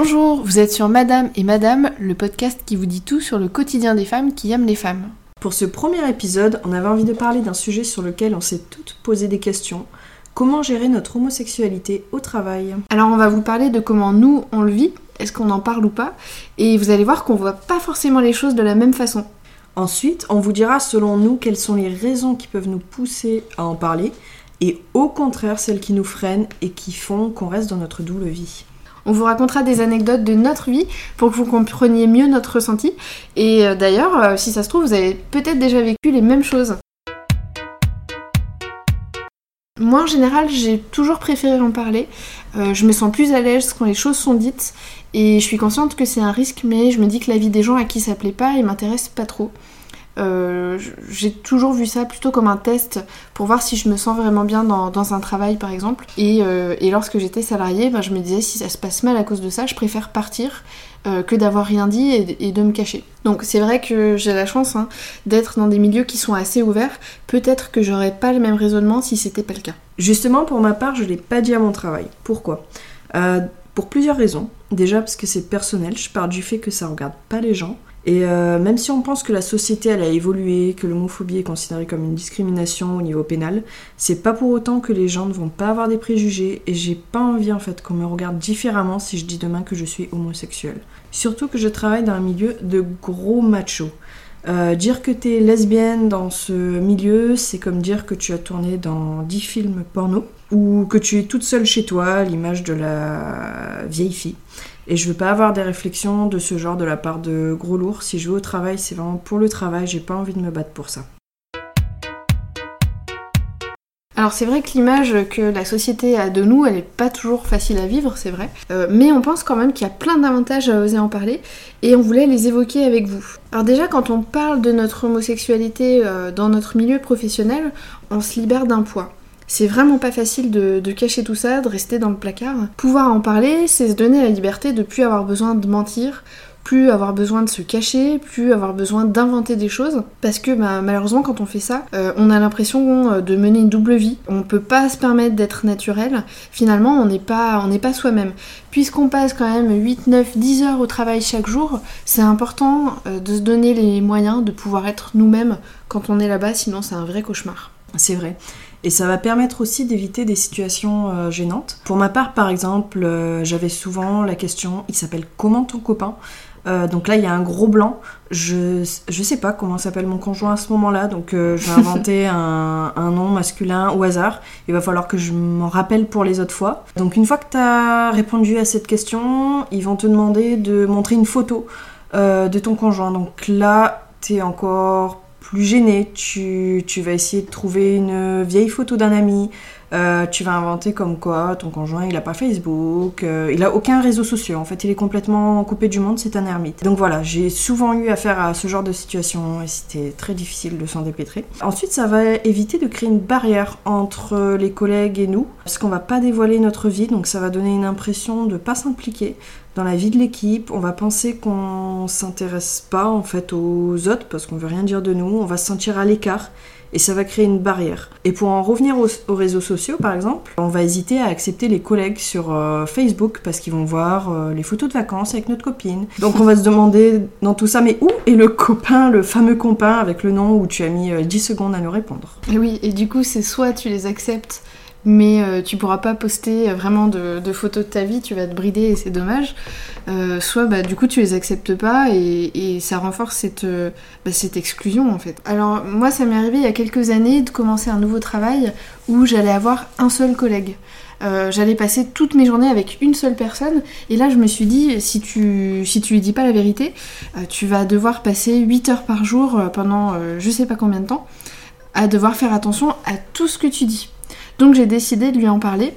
Bonjour, vous êtes sur Madame et Madame, le podcast qui vous dit tout sur le quotidien des femmes qui aiment les femmes. Pour ce premier épisode, on avait envie de parler d'un sujet sur lequel on s'est toutes posé des questions. Comment gérer notre homosexualité au travail? Alors on va vous parler de comment nous on le vit, est-ce qu'on en parle ou pas, et vous allez voir qu'on voit pas forcément les choses de la même façon. Ensuite, on vous dira selon nous quelles sont les raisons qui peuvent nous pousser à en parler, et au contraire celles qui nous freinent et qui font qu'on reste dans notre double vie. On vous racontera des anecdotes de notre vie pour que vous compreniez mieux notre ressenti. Et euh, d'ailleurs, euh, si ça se trouve, vous avez peut-être déjà vécu les mêmes choses. Moi, en général, j'ai toujours préféré en parler. Euh, je me sens plus à l'aise quand les choses sont dites. Et je suis consciente que c'est un risque, mais je me dis que la vie des gens à qui ça plaît pas, ils m'intéresse pas trop. Euh, j'ai toujours vu ça plutôt comme un test pour voir si je me sens vraiment bien dans, un travail par exemple. Et, euh, lorsque j'étais salariée, ben, je me disais si ça se passe mal à cause de ça, je préfère partir euh, que d'avoir rien dit et, de me cacher. Donc c'est vrai que j'ai la chance hein, d'être dans des milieux qui sont assez ouverts. Peut-être que j'aurais pas le même raisonnement si c'était pas le cas. Justement, pour ma part, je l'ai pas dit à mon travail. Pourquoi? Pour plusieurs raisons. Déjà parce que c'est personnel, je pars du fait que ça regarde pas les gens. Et euh, même si on pense que la société elle a évolué, que l'homophobie est considérée comme une discrimination au niveau pénal, c'est pas pour autant que les gens ne vont pas avoir des préjugés et j'ai pas envie en fait qu'on me regarde différemment si je dis demain que je suis homosexuel. Surtout que je travaille dans un milieu de gros machos. Euh, dire que t'es lesbienne dans ce milieu, c'est comme dire que tu as tourné dans 10 films porno ou que tu es toute seule chez toi, l'image de la vieille fille. Et je veux pas avoir des réflexions de ce genre de la part de gros lourds. Si je vais au travail, c'est vraiment pour le travail, j'ai pas envie de me battre pour ça. Alors c'est vrai que l'image que la société a de nous, elle est pas toujours facile à vivre, c'est vrai. Euh, mais on pense quand même qu'il y a plein d'avantages à oser en parler et on voulait les évoquer avec vous. Alors déjà quand on parle de notre homosexualité euh, dans notre milieu professionnel, on se libère d'un poids. C'est vraiment pas facile de, cacher tout ça, de rester dans le placard. Pouvoir en parler, c'est se donner la liberté de plus avoir besoin de mentir, plus avoir besoin de se cacher, plus avoir besoin d'inventer des choses. Parce que bah, malheureusement, quand on fait ça, euh, on a l'impression euh, de mener une double vie. On peut pas se permettre d'être naturel. Finalement, on n'est pas, on pas soi-même. Puisqu'on passe quand même 8, 9, 10 heures au travail chaque jour, c'est important euh, de se donner les moyens de pouvoir être nous-mêmes quand on est là-bas, sinon c'est un vrai cauchemar. C'est vrai. Et ça va permettre aussi d'éviter des situations euh, gênantes. Pour ma part, par exemple, euh, j'avais souvent la question, il s'appelle comment ton copain? Euh, donc là, il y a un gros blanc. Je, je sais pas comment s'appelle mon conjoint à ce moment-là, donc je vais inventer un, un, nom masculin au hasard. Il va falloir que je m'en rappelle pour les autres fois. Donc une fois que tu as répondu à cette question, ils vont te demander de montrer une photo de ton conjoint. Donc là, tu es encore plus gêné, tu, vas essayer de trouver une vieille photo d'un ami, euh, tu vas inventer comme quoi ton conjoint il a pas Facebook, euh, il a aucun réseau social, en fait il est complètement coupé du monde, c'est un ermite. Donc voilà, j'ai souvent eu affaire à ce genre de situation et c'était très difficile de s'en dépêtrer. Ensuite ça va éviter de créer une barrière entre les collègues et nous, parce qu'on va pas dévoiler notre vie, donc ça va donner une impression de pas s'impliquer, dans la vie de l'équipe, on va penser qu'on s'intéresse pas en fait aux autres parce qu'on veut rien dire de nous, on va se sentir à l'écart et ça va créer une barrière. Et pour en revenir aux, réseaux sociaux par exemple, on va hésiter à accepter les collègues sur euh, Facebook parce qu'ils vont voir euh, les photos de vacances avec notre copine. Donc on va se demander dans tout ça, mais où est le copain, le fameux copain avec le nom où tu as mis 10 euh, secondes à nous répondre? Oui, et du coup c'est soit tu les acceptes mais euh, tu pourras pas poster vraiment de, photos de ta vie, tu vas te brider et c'est dommage. Euh, soit bah, du coup tu les acceptes pas et, ça renforce cette, euh, bah, cette exclusion en fait. Alors moi ça m'est arrivé il y a quelques années de commencer un nouveau travail où j'allais avoir un seul collègue. j'allais passer toutes mes journées avec une seule personne et là je me suis dit si tu si tu lui dis pas la vérité tu vas devoir passer 8 heures par jour pendant je sais pas combien de temps à devoir faire attention à tout ce que tu dis donc j'ai décidé de lui en parler.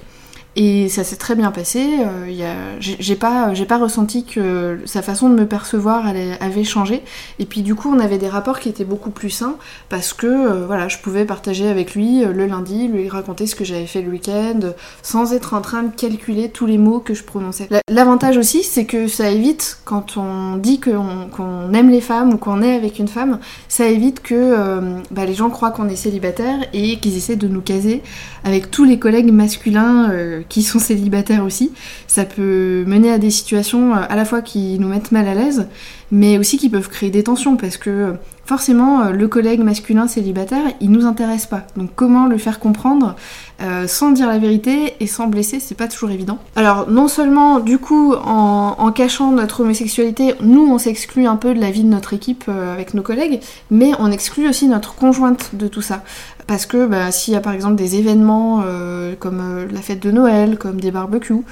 Et ça s'est très bien passé. Euh, j'ai pas, ressenti que sa façon de me percevoir avait changé. Et puis du coup, on avait des rapports qui étaient beaucoup plus sains parce que euh, voilà, je pouvais partager avec lui euh, le lundi, lui raconter ce que j'avais fait le week-end, sans être en train de calculer tous les mots que je prononçais. L'avantage aussi, c'est que ça évite quand on dit qu'on aime les femmes ou qu'on est avec une femme, ça évite que bah, les gens croient qu'on est célibataire et qu'ils essaient de nous caser avec tous les collègues masculins qui sont célibataires aussi. Ça peut mener à des situations à la fois qui nous mettent mal à l'aise, mais aussi qui peuvent créer des tensions parce que forcément le collègue masculin célibataire il nous intéresse pas. Donc comment le faire comprendre euh, sans dire la vérité et sans blesser, c'est pas toujours évident. Alors non seulement du coup en, cachant notre homosexualité, nous on s'exclut un peu de la vie de notre équipe euh, avec nos collègues, mais on exclut aussi notre conjointe de tout ça. Parce que bah, s'il y a par exemple des événements euh, comme la fête de Noël, comme des barbecues,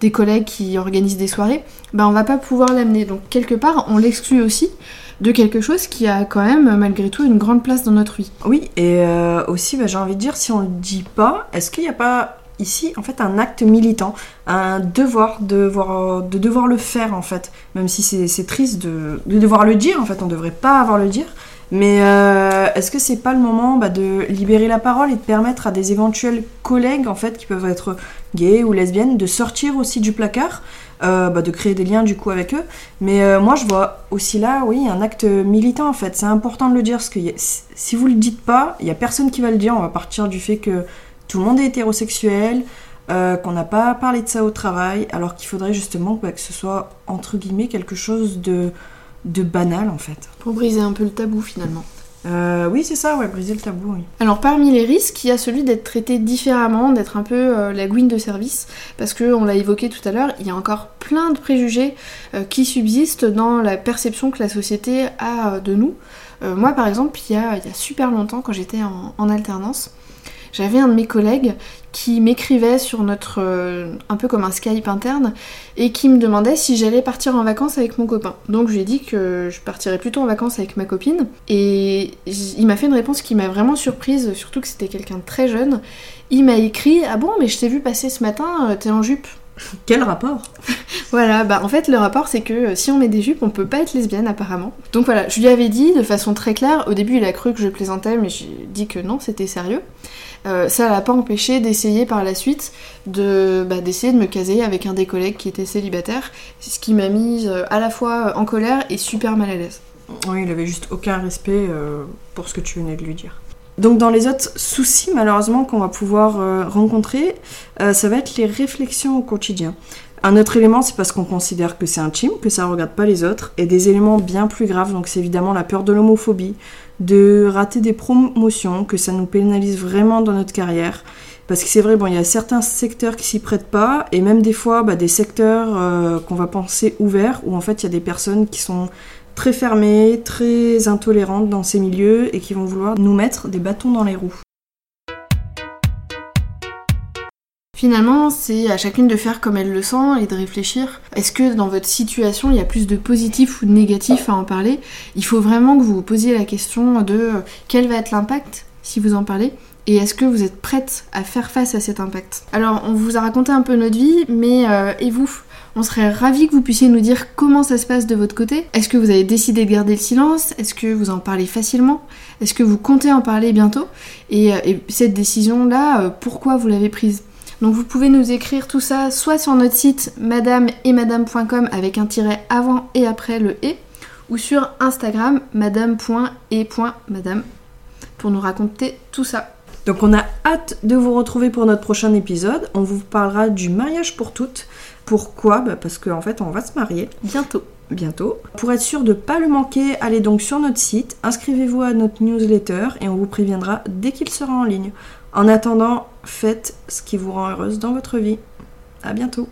des collègues qui organisent des soirées, bah, on va pas pouvoir l'amener. Donc quelque part, on l'exclut aussi de quelque chose qui a quand même malgré tout une grande place dans notre vie. Oui, et euh, aussi bah, j'ai envie de dire, si on le dit pas, est-ce qu'il n'y a pas ici en fait un acte militant, un devoir de devoir, de devoir le faire en fait, même si c'est triste de, devoir le dire en fait, on devrait pas avoir le dire. Mais euh, est-ce que c'est pas le moment bah, de libérer la parole et de permettre à des éventuels collègues en fait qui peuvent être gays ou lesbiennes de sortir aussi du placard, euh, bah, de créer des liens du coup avec eux? Mais euh, moi je vois aussi là, oui, un acte militant en fait. C'est important de le dire parce que si vous le dites pas, il y a personne qui va le dire. On va partir du fait que tout le monde est hétérosexuel. qu'on n'a pas parlé de ça au travail, alors qu'il faudrait justement bah, que ce soit entre guillemets quelque chose de de banal en fait. Pour briser un peu le tabou finalement. Euh, oui, c'est ça, ouais, briser le tabou, oui. Alors, parmi les risques, il y a celui d'être traité différemment, d'être un peu euh, la gouine de service, parce que, on l'a évoqué tout à l'heure, il y a encore plein de préjugés euh, qui subsistent dans la perception que la société a de nous. moi, par exemple, il y, a, il y a super longtemps, quand j'étais en alternance, j'avais un de mes collègues qui m'écrivait sur notre. Euh, un peu comme un Skype interne, et qui me demandait si j'allais partir en vacances avec mon copain. Donc je lui ai dit que je partirais plutôt en vacances avec ma copine, et il m'a fait une réponse qui m'a vraiment surprise, surtout que c'était quelqu'un de très jeune. Il m'a écrit Ah bon, mais je t'ai vu passer ce matin, euh, t'es en jupe. Quel rapport? Voilà, bah en fait le rapport c'est que euh, si on met des jupes on peut pas être lesbienne apparemment. Donc voilà, je lui avais dit de façon très claire, au début il a cru que je plaisantais mais j'ai dit que non, c'était sérieux. Euh, ça l'a pas empêché d'essayer par la suite de bah, d'essayer de me caser avec un des collègues qui était célibataire, ce qui m'a mise euh, à la fois en colère et super mal à l'aise. Oui, il avait juste aucun respect euh, pour ce que tu venais de lui dire. Donc dans les autres soucis malheureusement qu'on va pouvoir rencontrer, ça va être les réflexions au quotidien. Un autre élément, c'est parce qu'on considère que c'est intime, que ça ne regarde pas les autres, et des éléments bien plus graves, donc c'est évidemment la peur de l'homophobie, de rater des promotions, que ça nous pénalise vraiment dans notre carrière. Parce que c'est vrai, bon, il y a certains secteurs qui s'y prêtent pas, et même des fois, bah, des secteurs euh, qu'on va penser ouverts, où en fait il y a des personnes qui sont très fermées, très intolérantes dans ces milieux, et qui vont vouloir nous mettre des bâtons dans les roues. Finalement, c'est à chacune de faire comme elle le sent et de réfléchir. Est-ce que dans votre situation, il y a plus de positif ou de négatif à en parler? Il faut vraiment que vous vous posiez la question de euh, quel va être l'impact si vous en parlez? Et est-ce que vous êtes prête à faire face à cet impact? Alors, on vous a raconté un peu notre vie, mais euh, et vous? On serait ravis que vous puissiez nous dire comment ça se passe de votre côté. Est-ce que vous avez décidé de garder le silence? Est-ce que vous en parlez facilement? Est-ce que vous comptez en parler bientôt? Et, euh, et, cette décision-là, pourquoi vous l'avez prise? Donc vous pouvez nous écrire tout ça soit sur notre site madame et madame.com avec un tiret avant et après le et ou sur Instagram madame.et.madame pour nous raconter tout ça. Donc on a hâte de vous retrouver pour notre prochain épisode. On vous parlera du mariage pour toutes. Pourquoi? Bah Parce qu'en fait on va se marier. Bientôt. Bientôt. Pour être sûr de ne pas le manquer, allez donc sur notre site, inscrivez-vous à notre newsletter et on vous préviendra dès qu'il sera en ligne. En attendant, faites ce qui vous rend heureuse dans votre vie. À bientôt.